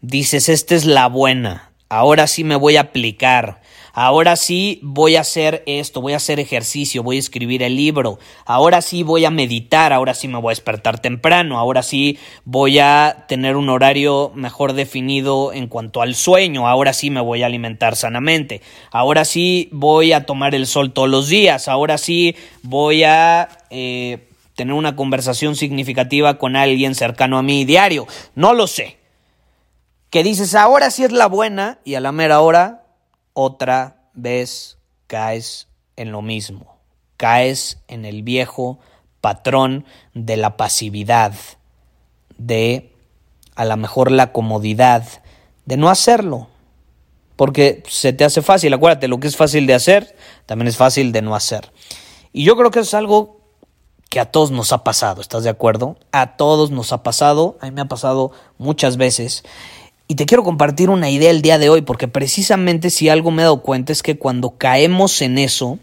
dices, esta es la buena, ahora sí me voy a aplicar, ahora sí voy a hacer esto, voy a hacer ejercicio, voy a escribir el libro, ahora sí voy a meditar, ahora sí me voy a despertar temprano, ahora sí voy a tener un horario mejor definido en cuanto al sueño, ahora sí me voy a alimentar sanamente, ahora sí voy a tomar el sol todos los días, ahora sí voy a... Eh, tener una conversación significativa con alguien cercano a mí diario. No lo sé. Que dices, ahora sí es la buena y a la mera hora otra vez caes en lo mismo. Caes en el viejo patrón de la pasividad, de a lo mejor la comodidad, de no hacerlo. Porque se te hace fácil, acuérdate, lo que es fácil de hacer, también es fácil de no hacer. Y yo creo que es algo que a todos nos ha pasado, ¿estás de acuerdo? A todos nos ha pasado, a mí me ha pasado muchas veces. Y te quiero compartir una idea el día de hoy, porque precisamente si algo me he dado cuenta es que cuando caemos en eso,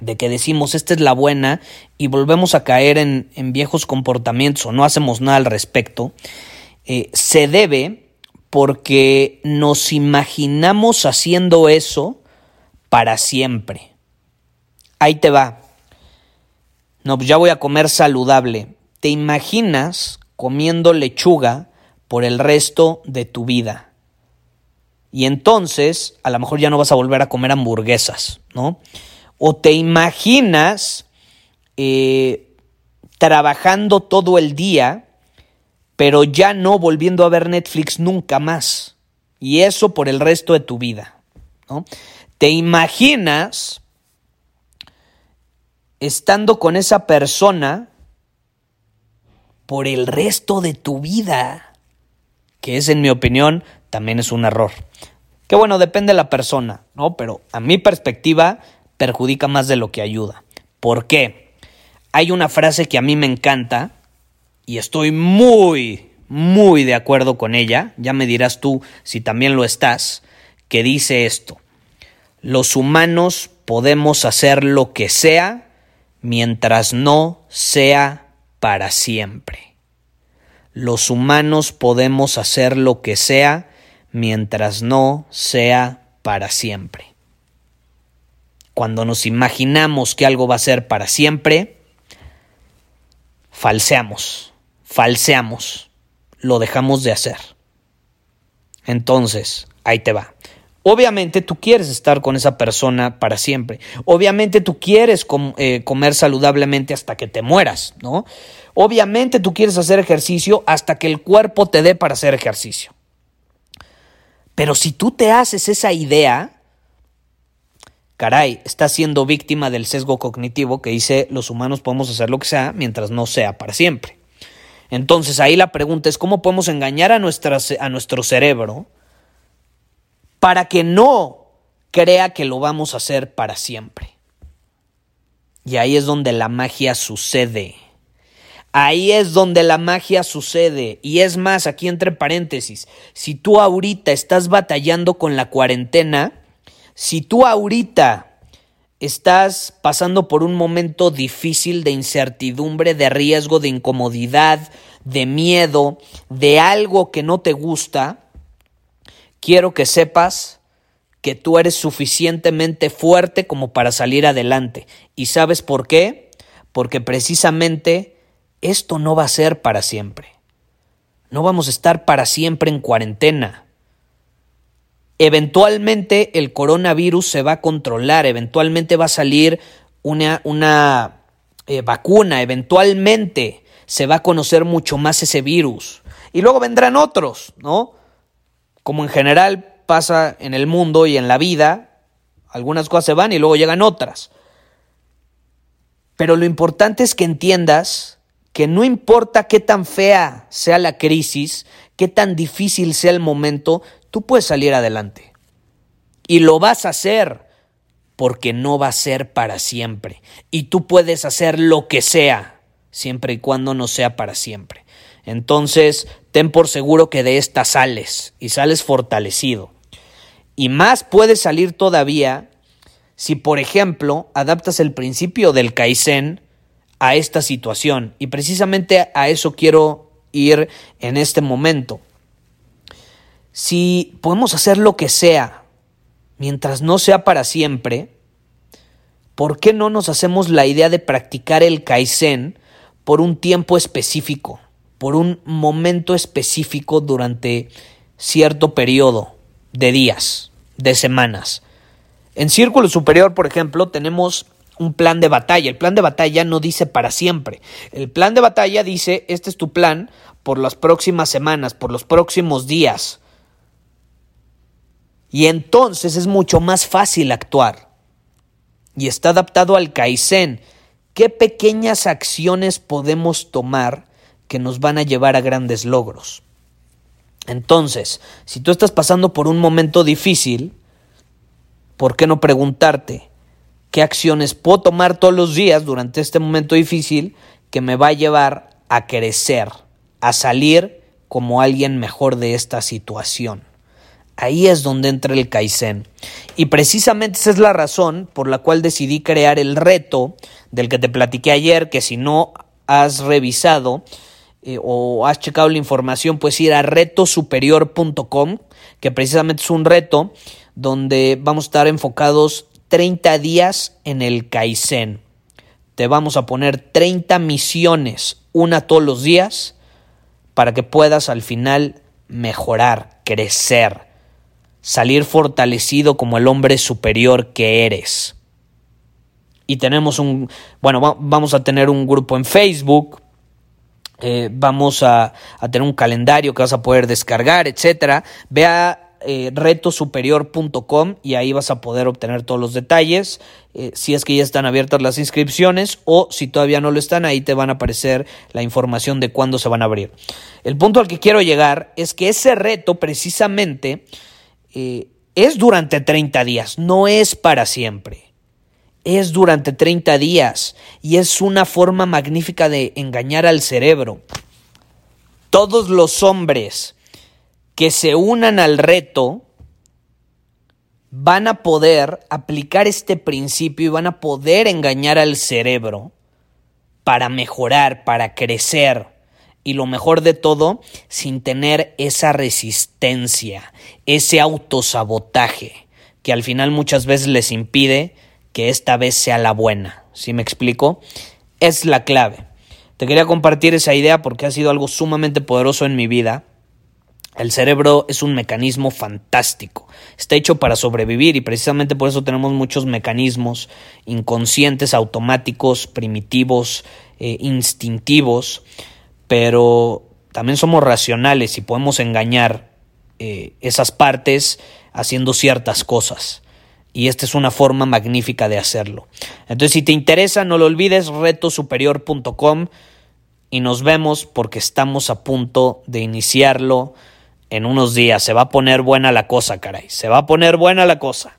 de que decimos esta es la buena y volvemos a caer en, viejos comportamientos o no hacemos nada al respecto, eh, se debe porque nos imaginamos haciendo eso para siempre. Ahí te va. No, pues ya voy a comer saludable. ¿Te imaginas comiendo lechuga por el resto de tu vida? Y entonces, a lo mejor ya no vas a volver a comer hamburguesas, ¿no? O te imaginas eh, trabajando todo el día, pero ya no volviendo a ver Netflix nunca más. Y eso por el resto de tu vida, ¿no? Te imaginas estando con esa persona por el resto de tu vida, que es en mi opinión también es un error. Que bueno, depende de la persona, ¿no? Pero a mi perspectiva perjudica más de lo que ayuda. ¿Por qué? Hay una frase que a mí me encanta y estoy muy, muy de acuerdo con ella, ya me dirás tú si también lo estás, que dice esto, los humanos podemos hacer lo que sea mientras no sea para siempre. Los humanos podemos hacer lo que sea mientras no sea para siempre. Cuando nos imaginamos que algo va a ser para siempre, falseamos, falseamos, lo dejamos de hacer. Entonces, ahí te va. Obviamente tú quieres estar con esa persona para siempre. Obviamente tú quieres eh, comer saludablemente hasta que te mueras, ¿no? Obviamente tú quieres hacer ejercicio hasta que el cuerpo te dé para hacer ejercicio. Pero si tú te haces esa idea, caray, estás siendo víctima del sesgo cognitivo que dice los humanos podemos hacer lo que sea mientras no sea para siempre. Entonces ahí la pregunta es cómo podemos engañar a, a nuestro cerebro para que no crea que lo vamos a hacer para siempre. Y ahí es donde la magia sucede. Ahí es donde la magia sucede. Y es más, aquí entre paréntesis, si tú ahorita estás batallando con la cuarentena, si tú ahorita estás pasando por un momento difícil de incertidumbre, de riesgo, de incomodidad, de miedo, de algo que no te gusta, quiero que sepas que tú eres suficientemente fuerte como para salir adelante. ¿Y sabes por qué? Porque precisamente esto no va a ser para siempre. No vamos a estar para siempre en cuarentena. Eventualmente el coronavirus se va a controlar, eventualmente va a salir una, una eh, vacuna, eventualmente se va a conocer mucho más ese virus. Y luego vendrán otros, ¿no? Como en general pasa en el mundo y en la vida, algunas cosas se van y luego llegan otras. Pero lo importante es que entiendas que no importa qué tan fea sea la crisis, qué tan difícil sea el momento, tú puedes salir adelante. Y lo vas a hacer porque no va a ser para siempre. Y tú puedes hacer lo que sea, siempre y cuando no sea para siempre. Entonces, ten por seguro que de esta sales y sales fortalecido. Y más puedes salir todavía si, por ejemplo, adaptas el principio del Kaizen a esta situación. Y precisamente a eso quiero ir en este momento. Si podemos hacer lo que sea, mientras no sea para siempre, ¿por qué no nos hacemos la idea de practicar el Kaizen por un tiempo específico, por un momento específico durante cierto periodo de días, de semanas? En Círculo Superior, por ejemplo, tenemos un plan de batalla. El plan de batalla no dice para siempre. El plan de batalla dice, este es tu plan por las próximas semanas, por los próximos días. Y entonces es mucho más fácil actuar. Y está adaptado al Kaizen. ¿Qué pequeñas acciones podemos tomar que nos van a llevar a grandes logros? Entonces, si tú estás pasando por un momento difícil, ¿por qué no preguntarte qué acciones puedo tomar todos los días durante este momento difícil que me va a llevar a crecer, a salir como alguien mejor de esta situación? Ahí es donde entra el Kaizen. Y precisamente esa es la razón por la cual decidí crear el reto del que te platiqué ayer, que si no has revisado eh, o has checado la información, puedes ir a retosuperior.com, que precisamente es un reto donde vamos a estar enfocados 30 días en el Kaizen. Te vamos a poner 30 misiones, una todos los días, para que puedas al final mejorar, crecer, salir fortalecido como el hombre superior que eres. Y tenemos un, bueno, vamos a tener un grupo en Facebook, eh, vamos a, a, tener un calendario que vas a poder descargar, etcétera. Ve a eh, retosuperior.com y ahí vas a poder obtener todos los detalles. Eh, si es que ya están abiertas las inscripciones o si todavía no lo están, ahí te van a aparecer la información de cuándo se van a abrir. El punto al que quiero llegar es que ese reto precisamente eh, es durante 30 días, no es para siempre. Es durante 30 días y es una forma magnífica de engañar al cerebro. Todos los hombres que se unan al reto van a poder aplicar este principio y van a poder engañar al cerebro para mejorar, para crecer. Y lo mejor de todo, sin tener esa resistencia, ese autosabotaje, que al final muchas veces les impide que esta vez sea la buena. ¿Sí me explico? Es la clave. Te quería compartir esa idea porque ha sido algo sumamente poderoso en mi vida el cerebro es un mecanismo fantástico, está hecho para sobrevivir y precisamente por eso tenemos muchos mecanismos inconscientes, automáticos, primitivos, eh, instintivos, pero también somos racionales y podemos engañar eh, esas partes haciendo ciertas cosas. Y esta es una forma magnífica de hacerlo. Entonces, si te interesa, no lo olvides, retosuperior.com y nos vemos porque estamos a punto de iniciarlo en unos días. Se va a poner buena la cosa, caray. Se va a poner buena la cosa.